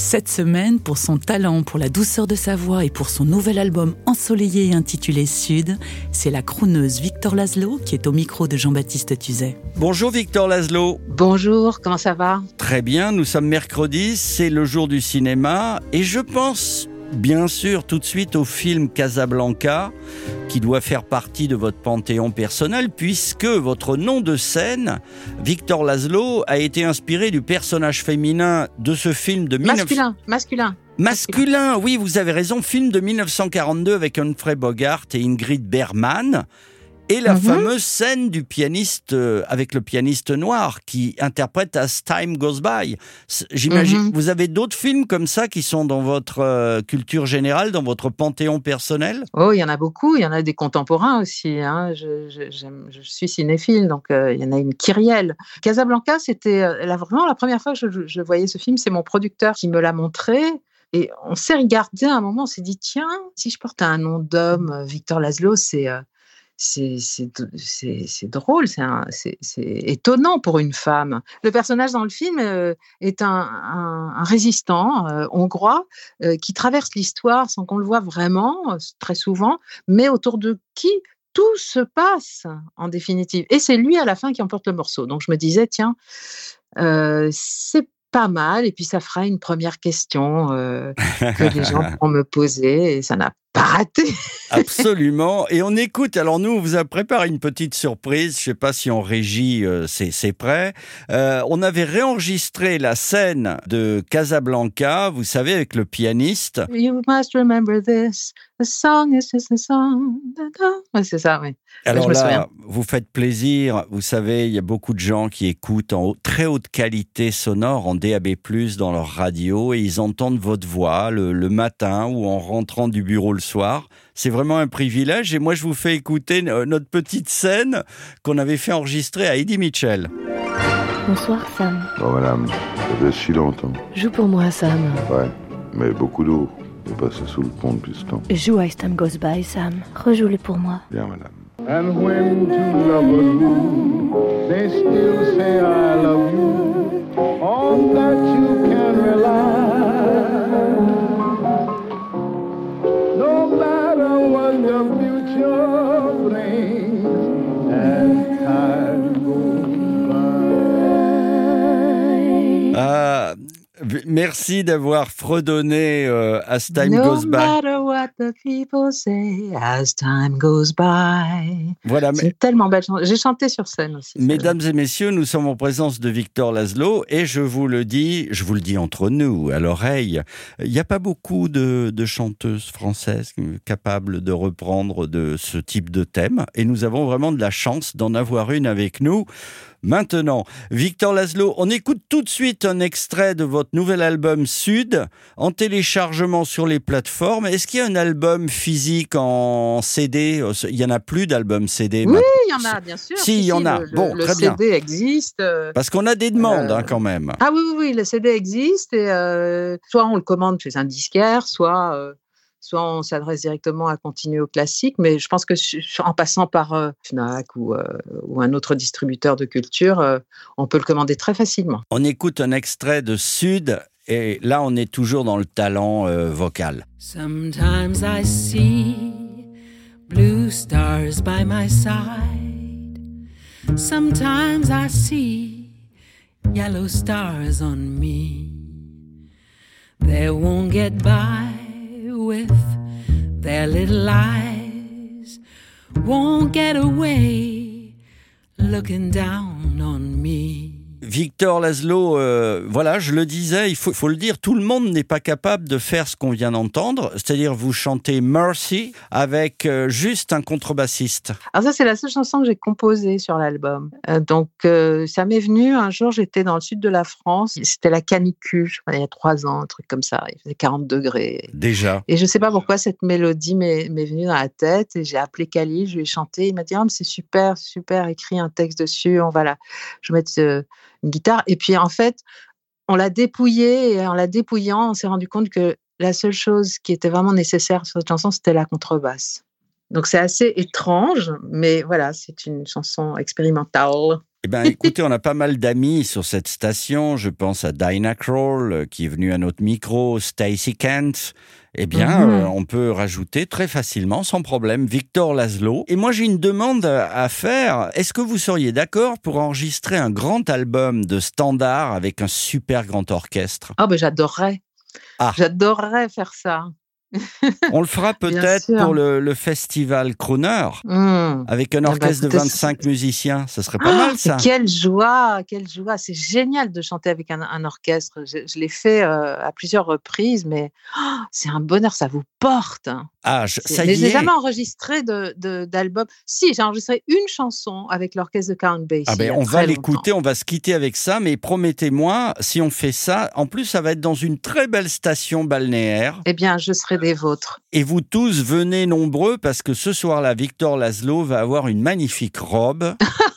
Cette semaine, pour son talent, pour la douceur de sa voix et pour son nouvel album ensoleillé intitulé Sud, c'est la crooneuse Victor Laszlo qui est au micro de Jean-Baptiste Tuzet. Bonjour Victor Laszlo. Bonjour, comment ça va? Très bien, nous sommes mercredi, c'est le jour du cinéma et je pense bien sûr tout de suite au film Casablanca qui doit faire partie de votre panthéon personnel puisque votre nom de scène, Victor Laszlo, a été inspiré du personnage féminin de ce film de 19... Masculin, masculin. Masculin, oui, vous avez raison. Film de 1942 avec Humphrey Bogart et Ingrid Bergman. Et la Mhm. fameuse scène du pianiste euh, avec le pianiste noir qui interprète As Time Goes By. J'imagine, Mhm. vous avez d'autres films comme ça qui sont dans votre euh, culture générale, dans votre panthéon personnel? Oh, il y en a beaucoup, il y en a des contemporains aussi. hein. Je, je- j'aime- je suis cinéphile, donc euh, il y en a une Kyrielle. Casablanca, c'était vraiment la première fois que je, je voyais ce film. C'est mon producteur qui me l'a montré. Et on s'est regardé à un moment, on s'est dit, tiens, si je porte un nom d'homme, Victor Laszlo, c'est... c'est drôle, c'est étonnant pour une femme. Le personnage dans le film euh, est un, résistant euh, hongrois euh, qui traverse l'histoire sans qu'on le voit vraiment, très souvent, mais autour de qui tout se passe en définitive. Et c'est lui à la fin qui emporte le morceau. Donc je me disais, tiens, c'est pas mal, et puis ça fera une première question euh, que les gens pourront me poser, et ça n'a pas raté. Absolument. Et on écoute. Alors nous, on vous a préparé une petite surprise. Je sais pas si en régie euh, c'est c'est prêt. Euh, on avait réenregistré la scène de Casablanca, vous savez, avec le pianiste. You must remember this. The song is just a song. Ouais, c'est ça, oui. Alors je me là, souviens. vous faites plaisir. Vous savez, il y a beaucoup de gens qui écoutent en haut- très haute qualité sonore en DAB+, dans leur radio, et ils entendent votre voix le, le matin ou en rentrant du bureau le soir. C'est vraiment un privilège. Et moi, je vous fais écouter notre petite scène qu'on avait fait enregistrer à Eddie Mitchell. Bonsoir Sam. Oh madame, ça fait si longtemps. Joue pour moi Sam. Ouais, mais beaucoup d'eau est passé sous le pont de piston. Joue As Time Goes By Sam. Rejoue-le pour moi. Bien madame. And when two lovers woo, they still say I love you. On that you can rely. No matter what the future brings, as time goes by. Ah, merci d'avoir fredonné euh, As Time no Goes By. matter what the people say, as time goes by. Voilà, C'est tellement belle chanson. J'ai chanté sur scène aussi. Mesdames et messieurs, nous sommes en présence de Victor Laszlo et je vous le dis, je vous le dis entre nous, à l'oreille, il n'y a pas beaucoup de, de chanteuses françaises capables de reprendre de ce type de thème et nous avons vraiment de la chance d'en avoir une avec nous. Maintenant, Victor Laszlo, on écoute tout de suite un extrait de votre nouvel album Sud en téléchargement sur les plateformes. Est-ce qu'il y a un album physique en CD Il n'y en a plus d'albums CD Oui, il y en a, bien sûr. Si, il y en a. Le, le- Bon, le très CD bien. existe. euh. Parce qu'on a des demandes Euh, hein, quand même. Ah oui, oui, oui, le CD existe. Et, euh, soit on le commande chez un disquaire, soit, euh, soit on s'adresse directement à Continuo Classique. Mais je pense que en passant par euh, Fnac ou, euh, ou un autre distributeur de culture, euh, on peut le commander très facilement. On écoute un extrait de Sud et là on est toujours dans le talent euh, vocal. Sometimes I see blue stars by my side. Sometimes I see yellow stars on me. They won't get by with their little eyes won't get away looking down on me. Victor Laszlo, euh, voilà, je le disais, il faut, faut le dire, tout le monde n'est pas capable de faire ce qu'on vient d'entendre, c'est-à-dire vous chantez Mercy avec euh, juste un contrebassiste. Alors ça, c'est la seule chanson que j'ai composée sur l'album. Euh, donc ça m'est venu, un jour j'étais dans le sud de la France, c'était la canicule, je crois, il y a trois ans, un truc comme ça, il faisait 40 degrés. Déjà. Et je sais pas pourquoi cette mélodie m'est venue dans la tête et j'ai appelé Khalil, je lui ai chanté, il m'a dit mais c'est super, super, écris un texte dessus, on va la, je vais mettre une guitare. Et puis en fait, on l'a dépouillé et en la dépouillant, on s'est rendu compte que la seule chose qui était vraiment nécessaire sur cette chanson, c'était la contrebasse. Donc c'est assez étrange, mais voilà, c'est une chanson expérimentale. Eh bien, écoutez, on a pas mal d'amis sur cette station. Je pense à Dinah Kroll, euh, qui est venue à notre micro, Stacy Kent. Eh bien, Mhm. euh, on peut rajouter très facilement, sans problème, Victor Laszlo. Et moi, j'ai une demande à faire. Est-ce que vous seriez d'accord pour enregistrer un grand album de standard avec un super grand orchestre? Ah ben j'adorerais. Ah. J'adorerais faire ça. On le fera peut-être pour le, le festival Crooner, Hmm. avec un Ah bah, orchestre de écoutez, 25 musiciens. Ça serait pas Ah, mal, ça. Quelle joie, quelle joie. C'est génial de chanter avec un, un orchestre. Je, je l'ai fait euh, à plusieurs reprises, mais oh, c'est un bonheur, ça vous porte. Ah, je- ça y n'ai jamais enregistré de- de- d'album. Si, j'ai enregistré une chanson avec l'orchestre de Count Basie. Ah ben, on va l'écouter, on va se quitter avec ça, mais promettez-moi, si on fait ça, en plus, ça va être dans une très belle station balnéaire. Eh bien, je serai des vôtres. Et vous tous, venez nombreux parce que ce soir-là, Victor Laszlo va avoir une magnifique robe.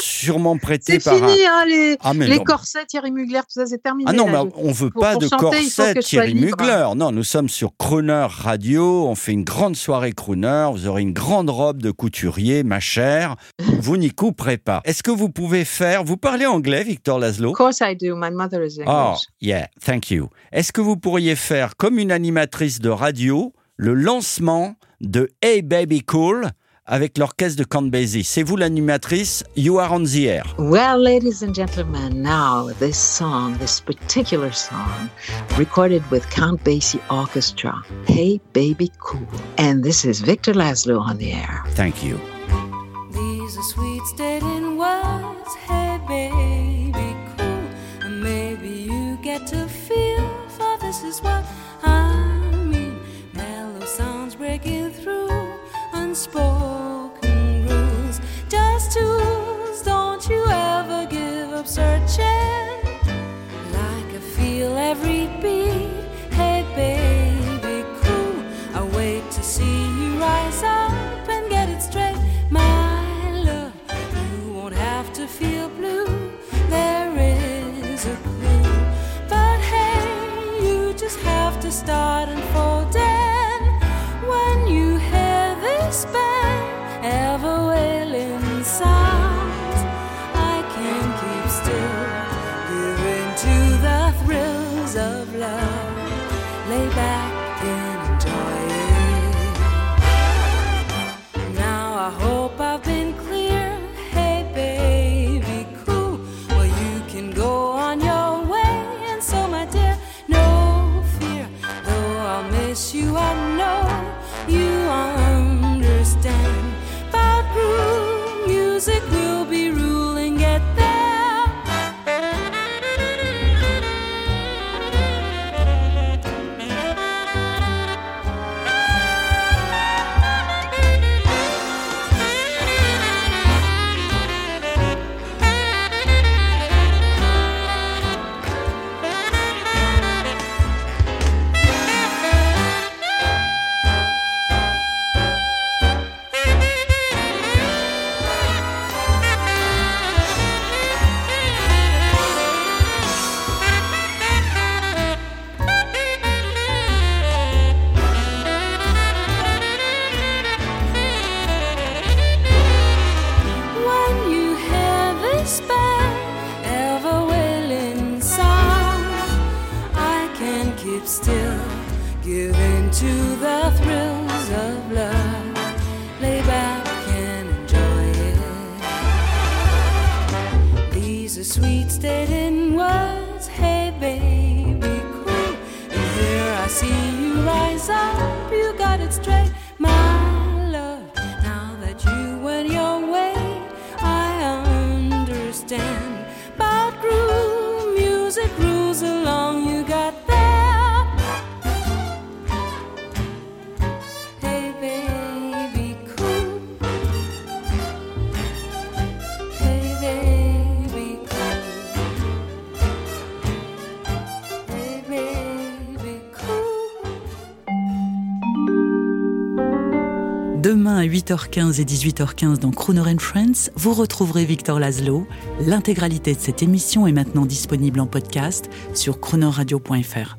sûrement prêtée C'est par un... fini, hein, les, Ah, les corsets Thierry Mugler, tout ça, c'est terminé. Ah non, là. mais on veut pour- pas pour de chanter, il faut corset que je sois Thierry. Mugler. Non, nous sommes sur Crooner Radio. On fait une grande soirée Crooner. Vous aurez une grande robe de couturier, ma chère. Vous n'y couperez pas. Est-ce que vous pouvez faire... Vous parlez anglais, Victor Laszlo? Of course I do. My mother is English. Oh, yeah, thank you. Est-ce que vous pourriez faire, comme une animatrice de radio, le lancement de Hey Baby Cool? Avec l'orchestre de Count Basie C'est vous l'animatrice, you are on the air. Well, ladies and gentlemen, now this song, this particular song, recorded with Count Basie Orchestra, Hey Baby Cool. And this is Victor Laszlo on the air. Thank you. These are sweet stated À 8h15 et 18h15 dans Crooner and Friends, vous retrouverez Victor Laszlo. L'intégralité de cette émission est maintenant disponible en podcast sur croonerradio.fr.